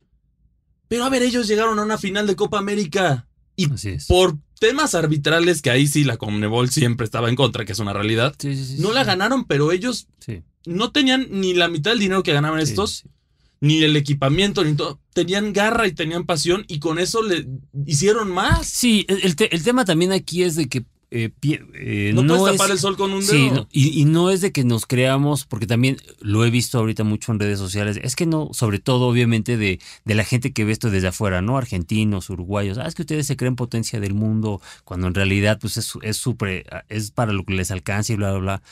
Pero a ver, ellos llegaron a una final de Copa América y Así es. por temas arbitrales que ahí sí la Conmebol siempre estaba en contra, que es una realidad. Sí, sí, sí, No la ganaron, pero ellos Sí. no tenían ni la mitad del dinero que ganaban estos, ni el equipamiento, ni todo. Tenían garra y tenían pasión y con eso le hicieron más. Sí, el, el te- el tema también aquí es de que eh, pie- eh, No, no puedes es- tapar el sol con un dedo. Sí, no, y, y no es de que nos creamos, porque también lo he visto ahorita mucho en redes sociales, es que no, sobre todo obviamente de, de la gente que ve esto desde afuera, ¿no? Argentinos, uruguayos, ah, es que ustedes se creen potencia del mundo, cuando en realidad pues es, es, su pre- es para lo que les alcance y bla, bla, bla.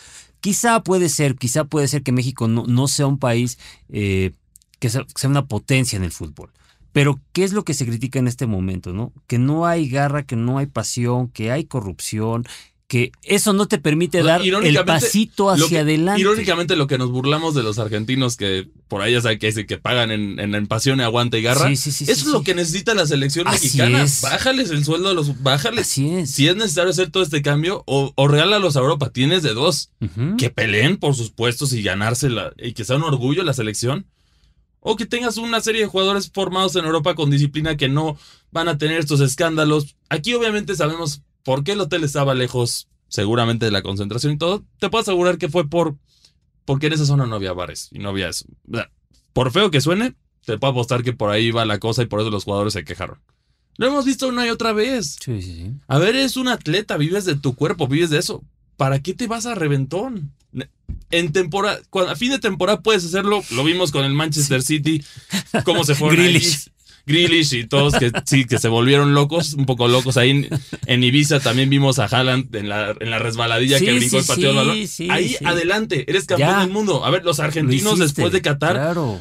Quizá puede ser, quizá puede ser que México no, no sea un país eh, que sea, sea una potencia en el fútbol. Pero, ¿qué es lo que se critica en este momento, no? Que no hay garra, que no hay pasión, que hay corrupción, que eso no te permite O sea, dar el pasito hacia que- adelante. Irónicamente, lo que nos burlamos de los argentinos, que por ahí ya saben que que pagan en, en, en pasión, aguanta y garra. Sí, sí, sí, eso es lo que necesita la selección Así mexicana. es. Bájales el sueldo a los. Bájales. Así es. Si es necesario hacer todo este cambio, o, o regálalos a Europa. Tienes de dos. Que peleen por sus puestos y ganársela y que sea un orgullo la selección. O que tengas una serie de jugadores formados en Europa con disciplina que no van a tener estos escándalos. Aquí obviamente sabemos por qué el hotel estaba lejos, seguramente de la concentración y todo. Te puedo asegurar que fue por porque en esa zona no había bares y no había eso. O sea, Por feo que suene, te puedo apostar que por ahí va la cosa y por eso los jugadores se quejaron. Lo hemos visto una y otra vez. Sí, sí, sí. A ver, eres un atleta, vives de tu cuerpo, vives de eso. ¿Para qué te vas a reventón? En temporada, cuando, a fin de temporada puedes hacerlo. Lo vimos con el Manchester City, cómo se <laughs> fueron Grealish. Grealish y todos que sí, que se volvieron locos, un poco locos. Ahí en, en Ibiza también vimos a Haaland en la, en la resbaladilla Sí, que brincó sí, el partido del balón. Ahí adelante, eres campeón Ya. del mundo. A ver, los Lo argentinos hiciste, después de Qatar, Claro.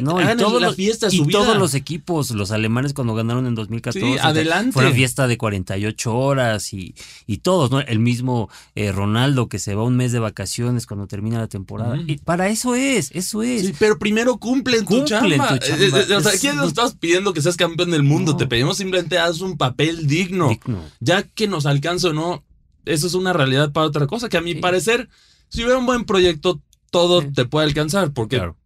No, y todos la los- fiesta y todos los equipos, los alemanes cuando ganaron en 2014. Sí, adelante. Fue una fiesta de 48 horas y, y todos, ¿no? El mismo eh, Ronaldo que se va un mes de vacaciones cuando termina la temporada. Y para eso es, eso es. Sí, pero primero cumplen tu Cumplen chamba. tu chamba. Eh, eh, O sea, Es- aquí no estamos pidiendo que seas campeón del mundo, No. te pedimos simplemente haz un papel digno. Digno. Ya que nos alcance o no, eso es una realidad para otra cosa, que a mi Sí. parecer, si hubiera un buen proyecto, todo te puede alcanzar, porque Claro.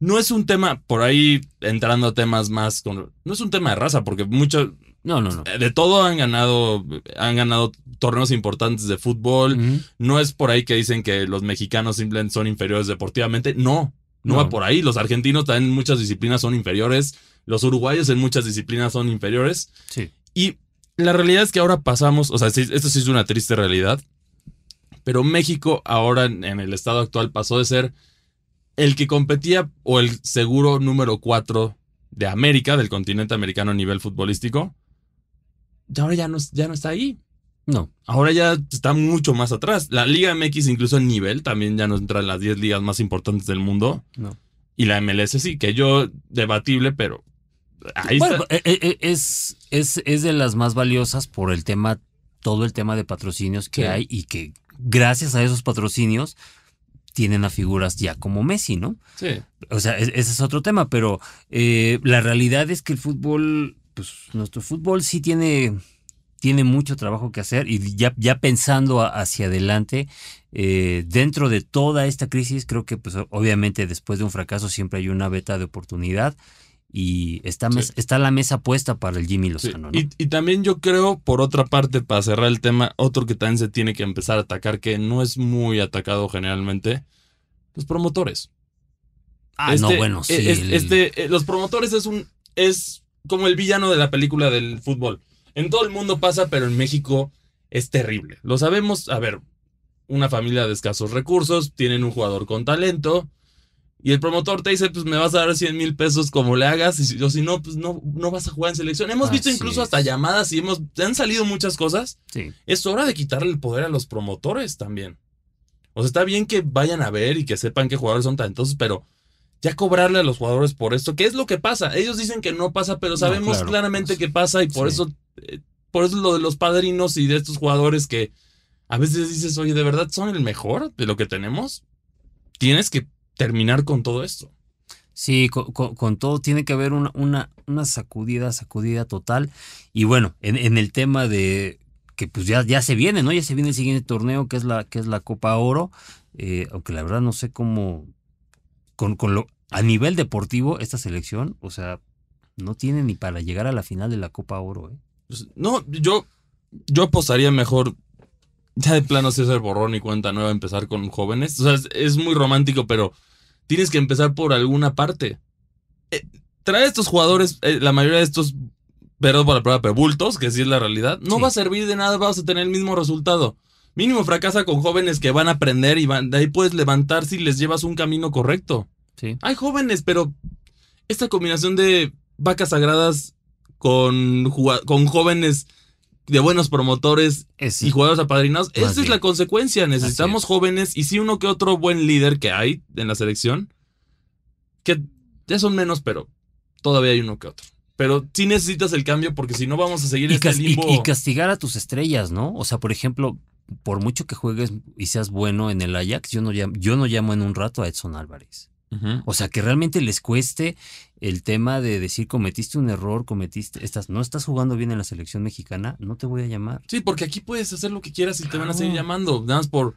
No es un tema, por ahí entrando a temas más, con, no es un tema de raza, porque mucho, No, no, no. de todo han ganado, han ganado torneos importantes de fútbol, no es por ahí que dicen que los mexicanos simplemente son inferiores deportivamente. No. No, No. va por ahí. Los argentinos también en muchas disciplinas son inferiores. Los uruguayos en muchas disciplinas son inferiores. Sí. Y la realidad es que ahora pasamos, o sea, sí, esto sí es una triste realidad, pero México ahora en el estado actual pasó de ser el que competía o el seguro número 4 de América, del continente americano a nivel futbolístico. Y ahora ya no, ya no está ahí. No. Ahora ya está mucho más atrás. La Liga MX incluso en nivel también ya no entra en las 10 ligas más importantes del mundo. No. Y la MLS sí, que yo debatible, pero ahí Bueno, está. eh, eh, es, es, es de las más valiosas por el tema, todo el tema de patrocinios que Sí. hay y que gracias a esos patrocinios tienen a figuras ya como Messi, ¿no? Sí. O sea, e- ese es otro tema, pero eh, la realidad es que el fútbol, pues nuestro fútbol sí tiene, tiene mucho trabajo que hacer y ya, ya pensando a- hacia adelante, eh, dentro de toda esta crisis, creo que pues obviamente después de un fracaso siempre hay una beta de oportunidad y está, mes- Sí. está la mesa puesta para el Jimmy Sí, Lozano, ¿no? Y, y también yo creo, por otra parte, para cerrar el tema, otro que también se tiene que empezar a atacar, que no es muy atacado generalmente, los promotores. ah, no, Este- bueno, sí. es- el- este, eh, los promotores es un. es como el villano de la película del fútbol. En todo el mundo pasa, pero en México es terrible. Lo sabemos, a ver, una familia de escasos recursos, tienen un jugador con talento. Y el promotor te dice, pues me vas a dar 100 mil pesos como le hagas, y si, o si no, pues no, no vas a jugar en selección. Hemos visto incluso es. hasta llamadas y hemos, han salido muchas cosas. sí. Es hora de quitarle el poder a los promotores también. O sea, está bien que vayan a ver y que sepan qué jugadores son talentosos, pero ya cobrarle a los jugadores por esto, ¿qué es lo que pasa? Ellos dicen que no pasa, pero sabemos claro, claramente pues, que pasa y por sí. eso, eh, por eso lo de los padrinos y de estos jugadores que a veces dices, oye, ¿de verdad son el mejor de lo que tenemos? Tienes que terminar con todo esto. Sí, con, con- con todo tiene que haber una, una, una sacudida, sacudida total. Y bueno, en, en el tema de que pues ya, ya se viene, ¿no? Ya se viene el siguiente torneo que es la, que es la Copa Oro. Eh, aunque la verdad no sé cómo. Con, con lo, a nivel deportivo, esta selección, o sea, no tiene ni para llegar a la final de la Copa Oro, ¿eh? Pues, no, yo, yo apostaría mejor ya de plano sí hacer borrón y cuenta nueva, empezar con jóvenes. O sea, es, es muy romántico, pero tienes que empezar por alguna parte. Eh, traer estos jugadores, eh, la mayoría de estos, perdón por la prueba, pero bultos, que sí es la realidad, no Sí. va a servir de nada, vas a tener el mismo resultado. Mínimo fracasa con jóvenes que van a aprender y van, de ahí puedes levantar si les llevas un camino correcto. Sí. Hay jóvenes, pero esta combinación de vacas sagradas con, con jóvenes de buenos promotores Es, y jugadores apadrinados, esa es bien. la consecuencia. Necesitamos es. jóvenes y sí uno que otro buen líder que hay en la selección, que ya son menos, pero todavía hay uno que otro. Pero sí necesitas el cambio porque si no vamos a seguir y, este cas- y- limbo. y castigar a tus estrellas, ¿no? O sea, por ejemplo, por mucho que juegues y seas bueno en el Ajax, yo no llamo, yo no llamo en un rato a Edson Álvarez. O sea, que realmente les cueste el tema de decir cometiste un error, cometiste, estás, no estás jugando bien en la selección mexicana, no te voy a llamar. Sí, porque aquí puedes hacer lo que quieras y te van a seguir llamando, nada más por,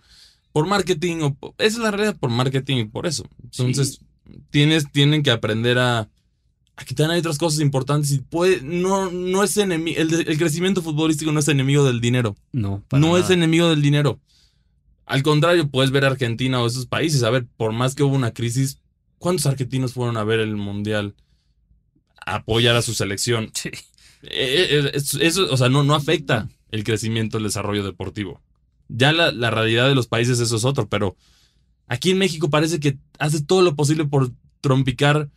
por marketing. O, esa es la realidad por marketing y por eso. Entonces, tienes, tienen que aprender a, a también hay otras cosas importantes y puede, no, no es enemigo, el, crecimiento futbolístico no es enemigo del dinero. No, para no es enemigo del dinero. Al contrario, puedes ver a Argentina o esos países. A ver, por más que hubo una crisis, ¿cuántos argentinos fueron a ver el mundial? A apoyar a su selección. Sí. Eh, eh, es- Eso, o sea, no, no afecta el crecimiento, el desarrollo deportivo. Ya la, la realidad de los países, eso es otro, pero aquí en México parece que hace todo lo posible por trompicar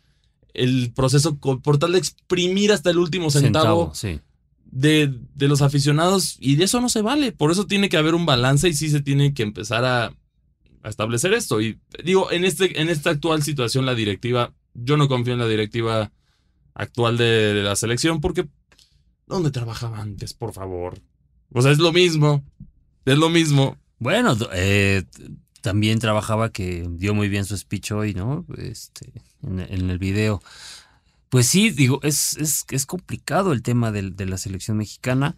el proceso, por tal de exprimir hasta el último centavo, sí. de, de los aficionados y de eso no se vale. Por eso tiene que haber un balance y sí se tiene que empezar a, a establecer esto. Y digo, en, este, en esta actual situación, la directiva, yo no confío en la directiva actual de, de la selección porque ¿dónde trabajaba antes, por favor? O sea, es lo mismo. Es lo mismo. Bueno, eh, también trabajaba que dio muy bien su speech hoy, ¿no? Este, en, el video. Pues sí, digo, es, es, es complicado el tema del- de, la selección mexicana.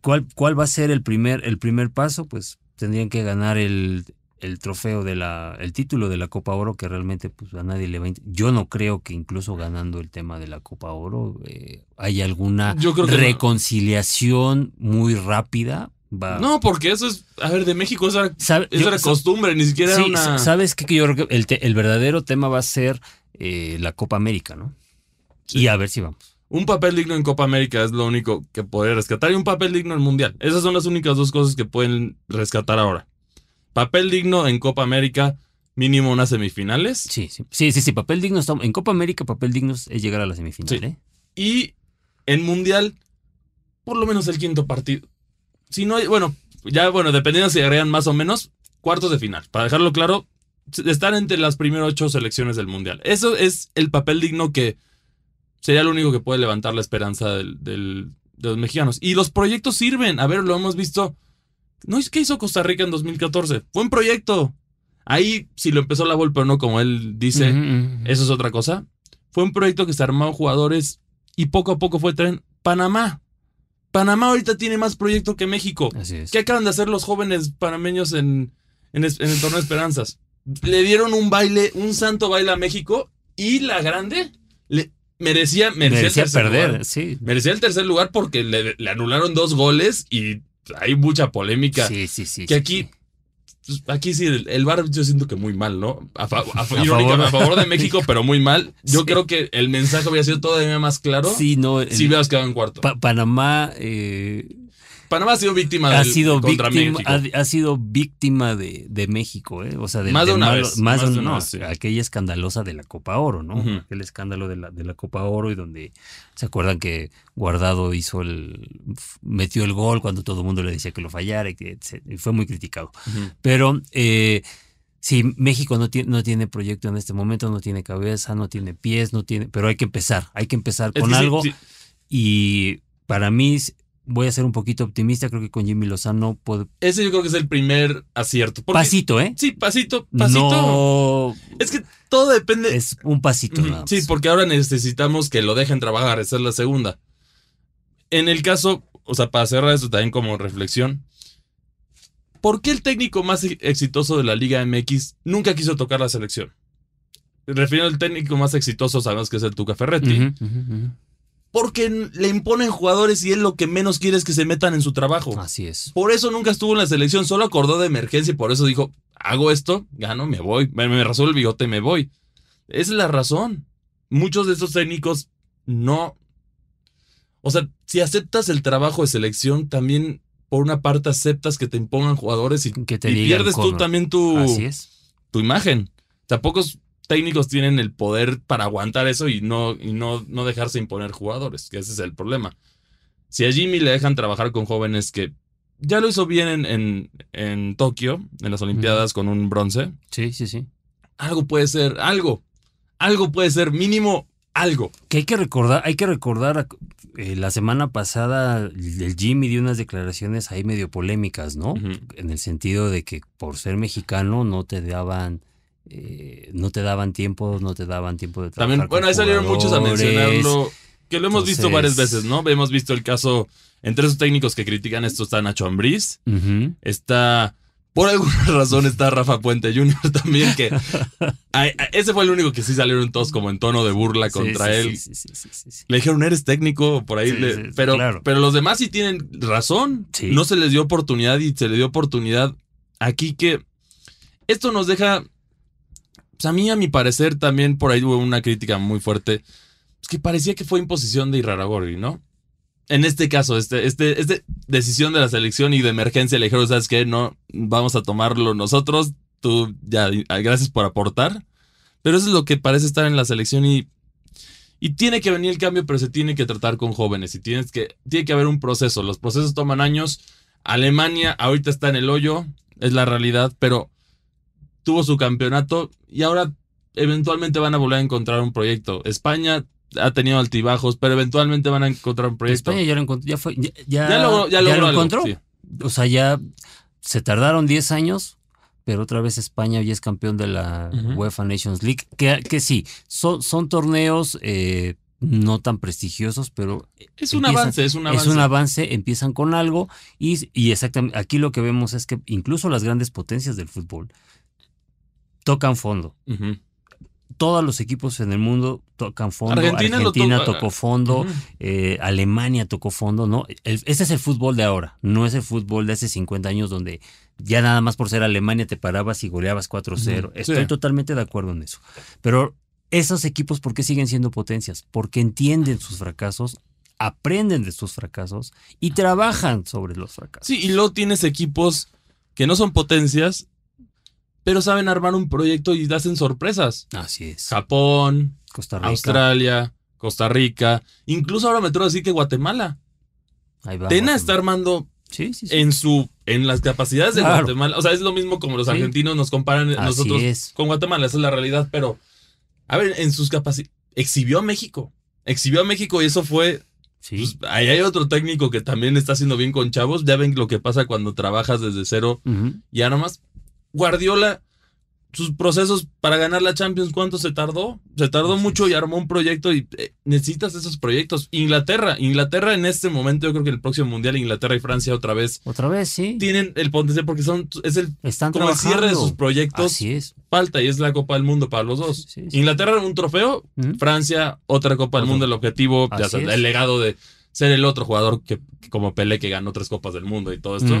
¿Cuál, ¿Cuál va a ser el primer, el primer paso? Pues tendrían que ganar el, el trofeo de la, el título de la Copa Oro, que realmente pues, a nadie le va a Yo no creo que incluso ganando el tema de la Copa Oro eh, haya alguna Yo creo que no. reconciliación muy rápida. va. No, porque eso es, a ver, de México eso era, eso yo- era costumbre, ni siquiera Sí, era una... sabes qué? que yo creo que el, te- el verdadero tema va a ser eh, la Copa América, ¿no? Sí. Y a ver si vamos. Un papel digno en Copa América es lo único que podría rescatar y un papel digno en Mundial. Esas son las únicas dos cosas que pueden rescatar ahora. Papel digno en Copa América, mínimo unas semifinales. Sí, sí, sí, sí, sí, papel digno en Copa América papel digno es llegar a la semifinal, Sí. ¿eh? Y en Mundial, por lo menos el quinto partido. Si no hay, bueno, ya bueno, dependiendo si agregan más o menos, cuartos de final. Para dejarlo claro, estar entre las primeras ocho selecciones del Mundial. Eso es el papel digno que sería lo único que puede levantar la esperanza del- del- de los mexicanos. Y los proyectos sirven. A ver, lo hemos visto. ¿No es que hizo Costa Rica en 2014? Fue un proyecto. Ahí, si lo empezó la Volpe o no, como él dice, eso es otra cosa. Fue un proyecto que se armó jugadores y poco a poco fue tren. Panamá. Panamá ahorita tiene más proyecto que México. Así es. ¿Qué acaban de hacer los jóvenes panameños en, en el torneo de Esperanzas? Le dieron un baile, un santo baile a México y la grande merecía, merecía, el Merecía tercer perder, lugar. sí. Merecía el tercer lugar porque le, le anularon dos goles y hay mucha polémica. Sí, sí, sí. que sí, aquí, sí. pues, aquí sí, el, el VAR yo siento que muy mal, ¿no? A, fa- a favor. a favor de México, <laughs> pero muy mal. Yo Sí. creo que el mensaje hubiera sido todavía más claro Sí, no. si hubieras quedado en cuarto. Pa- Panamá eh, Panamá ha sido víctima ha del- sido contra víctima, México. ha, ha sido víctima de, de México, ¿eh? O sea, Más de del una malo- vez, Más, más de de una, no, vez, sí. aquella escandalosa de la Copa Oro, ¿no? Ujú. Aquel escándalo de la, de la Copa Oro y donde se acuerdan que Guardado hizo el. metió el gol cuando todo el mundo le decía que lo fallara y que y fue muy criticado. Pero eh, sí, México no tiene, no tiene proyecto en este momento, no tiene cabeza, no tiene pies, no tiene. Pero hay que empezar, hay que empezar Es con que sí, algo. sí, Y para mí, voy a ser un poquito optimista. Creo que con Jimmy Lozano puede. ese yo creo que es el primer acierto. Porque- Pasito, ¿eh? Sí, pasito, pasito. No. Es que todo depende. Es un pasito, nada más. Sí, porque ahora necesitamos que lo dejen trabajar, esa es la segunda. En el caso, o sea, para cerrar esto también como reflexión, ¿por qué el técnico más e- exitoso de la Liga MX nunca quiso tocar la selección? Refiriendo al técnico más exitoso, sabemos que es el Tuca Ferretti. Ujú. Porque le imponen jugadores y él lo que menos quiere es que se metan en su trabajo. Así es. Por eso nunca estuvo en la selección, solo acordó de emergencia y por eso dijo, hago esto, gano, me voy, me, me el bigote, me voy. Esa es la razón. Muchos de estos técnicos no... O sea, si aceptas el trabajo de selección, también por una parte aceptas que te impongan jugadores y, Que te y pierdes tú también tu, Así es. tu imagen. O sea, pocos técnicos tienen el poder para aguantar eso y no, y no, no dejarse imponer jugadores, que ese es el problema. Si a Jimmy le dejan trabajar con jóvenes que ya lo hizo bien en, en, en Tokio, en las Olimpiadas, con un bronce, Sí, sí, sí. algo puede ser, algo, algo puede ser, mínimo algo. Que hay que recordar, hay que recordar eh, la semana pasada el Jimmy dio unas declaraciones ahí medio polémicas, ¿no? En el sentido de que por ser mexicano no te daban eh, no te daban tiempo, no te daban tiempo de trabajar. También, bueno, ahí salieron muchos a mencionarlo, que lo hemos visto varias veces, ¿no? Hemos visto el caso, entre esos técnicos que critican esto está Nacho Ambriz. Está. Por alguna <laughs> razón está Rafa Puente Jr. <laughs> también, que ese fue el único que sí salieron todos como en tono de burla contra sí, él. sí, sí, sí, sí, sí. Le dijeron, eres técnico, por ahí. Le- pero, claro. pero los demás sí tienen razón. No se les dio oportunidad y se le dio oportunidad aquí que esto nos deja. Pues a mí, a mi parecer, también por ahí hubo una crítica muy fuerte. Es que parecía que fue imposición de Iraragorri, ¿no? En este caso, este, este, este decisión de la selección y de emergencia le dijeron, ¿sabes qué? No, vamos a tomarlo nosotros. Tú, ya, gracias por aportar. Pero eso es lo que parece estar en la selección y y tiene que venir el cambio, pero se tiene que tratar con jóvenes y tienes que, tiene que haber un proceso. Los procesos toman años. Alemania ahorita está en el hoyo, es la realidad, pero tuvo su campeonato y ahora eventualmente van a volver a encontrar un proyecto. España ha tenido altibajos, pero eventualmente van a encontrar un proyecto. España ya lo encontró, ya fue, ya, ya- Ya logró- ya logró lo algo, encontró. sí. O sea, ya se tardaron 10 años, pero otra vez España ya es campeón de la. UEFA Nations League. Que, que sí, son, son torneos eh, no tan prestigiosos, pero Es un empiezan- avance, es un avance. es un avance, empiezan con algo y, y exactamente aquí lo que vemos es que incluso las grandes potencias del fútbol tocan fondo. Todos los equipos en el mundo tocan fondo. Argentina Argentina, lo to- tocó fondo, eh, Alemania tocó fondo, ¿no? El- ese es el fútbol de ahora, no es el fútbol de hace 50 años donde ya nada más por ser Alemania te parabas y goleabas 4-0. Ujú, Estoy sí. totalmente de acuerdo en eso. Pero esos equipos, ¿por qué siguen siendo potencias? Porque entienden sus fracasos, aprenden de sus fracasos y trabajan sobre los fracasos. Sí, y luego tienes equipos que no son potencias, pero saben armar un proyecto y hacen sorpresas. Así es. Japón, Costa Rica. Australia, Costa Rica, incluso ahora me atrevo a decir que Guatemala. Ahí va, Tena Guatemala. está armando Sí, sí, sí. en su en las capacidades de Claro. Guatemala. O sea, es lo mismo como los argentinos nos comparan Así nosotros es. con Guatemala, esa es la realidad, pero a ver, en sus capacidades exhibió a México. Exhibió a México y eso fue Sí. pues, ahí hay otro técnico que también está haciendo bien con chavos. Ya ven lo que pasa cuando trabajas desde cero. Ujú. Ya nomás Guardiola sus procesos para ganar la Champions, ¿cuánto se tardó? Se tardó mucho y armó un proyecto y eh, necesitas esos proyectos. Inglaterra, Inglaterra en este momento, yo creo que el próximo mundial, Inglaterra y Francia otra vez Otra vez, sí. tienen el potencial porque son es el Están como el cierre de sus proyectos Así es. falta y es la Copa del Mundo para los dos. Sí, sí. Inglaterra un trofeo. Francia otra Copa del. Mundo, el objetivo, ya sabes, es. el legado de ser el otro jugador que, que como Pelé que ganó tres Copas del Mundo y todo esto.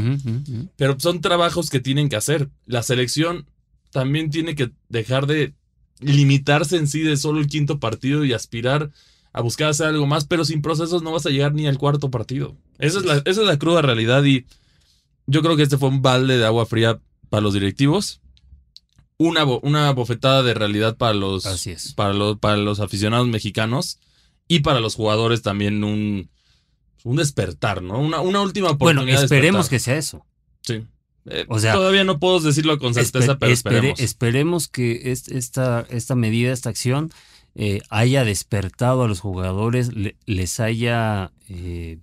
Pero son trabajos que tienen que hacer. La selección también tiene que dejar de limitarse en sí de solo el quinto partido y aspirar a buscar hacer algo más, pero sin procesos no vas a llegar ni al cuarto partido. Esa es la, esa es la cruda realidad y yo creo que este fue un balde de agua fría para los directivos. Una, una bofetada de realidad para los, Así es. para, los, para los aficionados mexicanos y para los jugadores también un, un despertar, ¿no? Una, una última Bueno, oportunidad. de esperemos que sea eso. Sí. Eh, O sea, todavía no puedo decirlo con certeza, pero espere- esperemos. esperemos que es- esta, esta medida, esta acción, eh, haya despertado a los jugadores, le- les haya eh,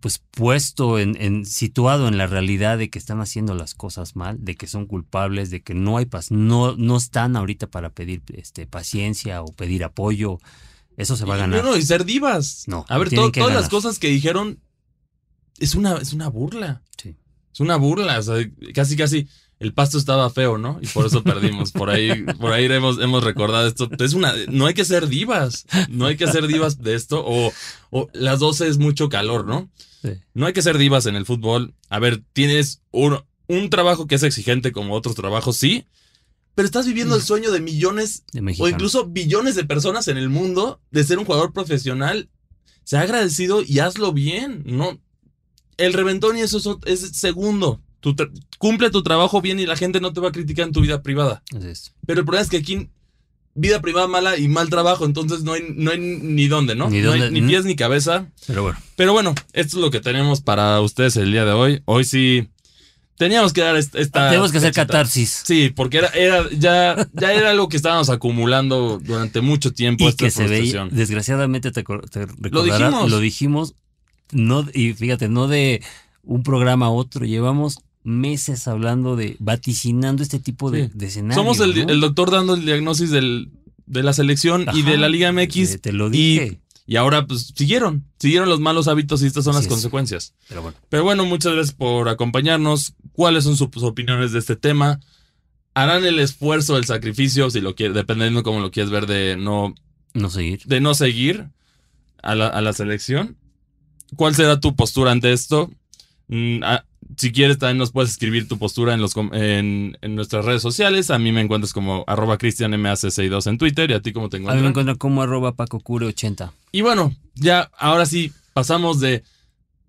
pues puesto en, en- situado en la realidad de que están haciendo las cosas mal, de que son culpables, de que no hay paz, no, no están ahorita para pedir este, paciencia o pedir apoyo. Eso se va a ganar. No, no, y ser divas. No, A ver, tienen to- que todas las cosas que dijeron es una, es una burla. Sí. Es una burla. O sea, casi, casi el pasto estaba feo, ¿no? Y por eso perdimos. Por ahí, <laughs> por ahí hemos, hemos recordado esto. Es una, no hay que ser divas. No hay que ser divas de esto. O, o las 12 es mucho calor, ¿no? Sí. No hay que ser divas en el fútbol. A ver, tienes un, un trabajo que es exigente como otros trabajos, sí. Pero estás viviendo el sueño de millones de o incluso billones de personas en el mundo de ser un jugador profesional. Se ha agradecido y hazlo bien. No, el reventón y eso es, segundo. Tu cumple tu trabajo bien y la gente no te va a criticar en tu vida privada. Así es. Pero el problema es que aquí vida privada mala y mal trabajo, entonces no hay, no hay ni dónde, ¿no? Ni no hay ni pies ni cabeza. Pero bueno, Pero bueno, esto es lo que tenemos para ustedes el día de hoy. Hoy sí teníamos que dar est- esta. tenemos que hacer catarsis. Sí, porque era, era ya, ya era algo que estábamos acumulando durante mucho tiempo. y esta que se veía, desgraciadamente te, te recordarás, dijimos. lo dijimos, no, y fíjate, no de un programa a otro, llevamos meses hablando de, vaticinando este tipo de, Sí. de escenarios. Somos el, ¿no? el doctor dando el diagnóstico del, de la selección y de la Liga MX. te- te lo dije. Y, ahora, pues, siguieron. Siguieron los malos hábitos y estas son Así las es. consecuencias. Pero bueno, Pero bueno, muchas gracias por acompañarnos. ¿Cuáles son sus opiniones de este tema? ¿Harán el esfuerzo, el sacrificio, si lo quiere, dependiendo cómo lo quieres ver, de no no seguir. de no seguir a la, a la selección. ¿Cuál será tu postura ante esto? Mm, si quieres, también nos puedes escribir tu postura en, los, en, en nuestras redes sociales. A mí me encuentras como arroba cristianmac62 en Twitter y a ti como te A mí me encuentran como arroba pacocure80. Y bueno, ya ahora sí pasamos de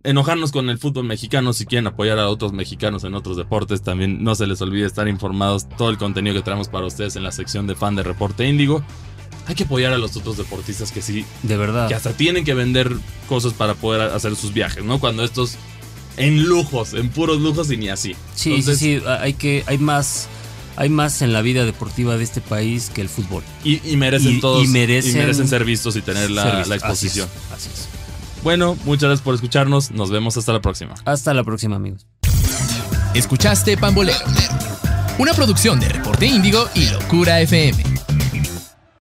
enojarnos con el fútbol mexicano. Si quieren apoyar a otros mexicanos en otros deportes, también no se les olvide estar informados todo el contenido que traemos para ustedes en la sección de fan de Reporte Índigo. Hay que apoyar a los otros deportistas que sí De verdad. que hasta tienen que vender cosas para poder hacer sus viajes, ¿no? Cuando estos en lujos, en puros lujos y ni así. Sí, Entonces, sí, sí, hay que, hay más, hay más en la vida deportiva de este país que el fútbol. Y, y merecen Y- todos y merecen ser vistos y tener la, exposición. Así es, así es. Bueno, muchas gracias por escucharnos. Nos vemos hasta la próxima. Hasta la próxima, amigos. Escuchaste Pambolero, una producción de Reporte Índigo y Locura FM.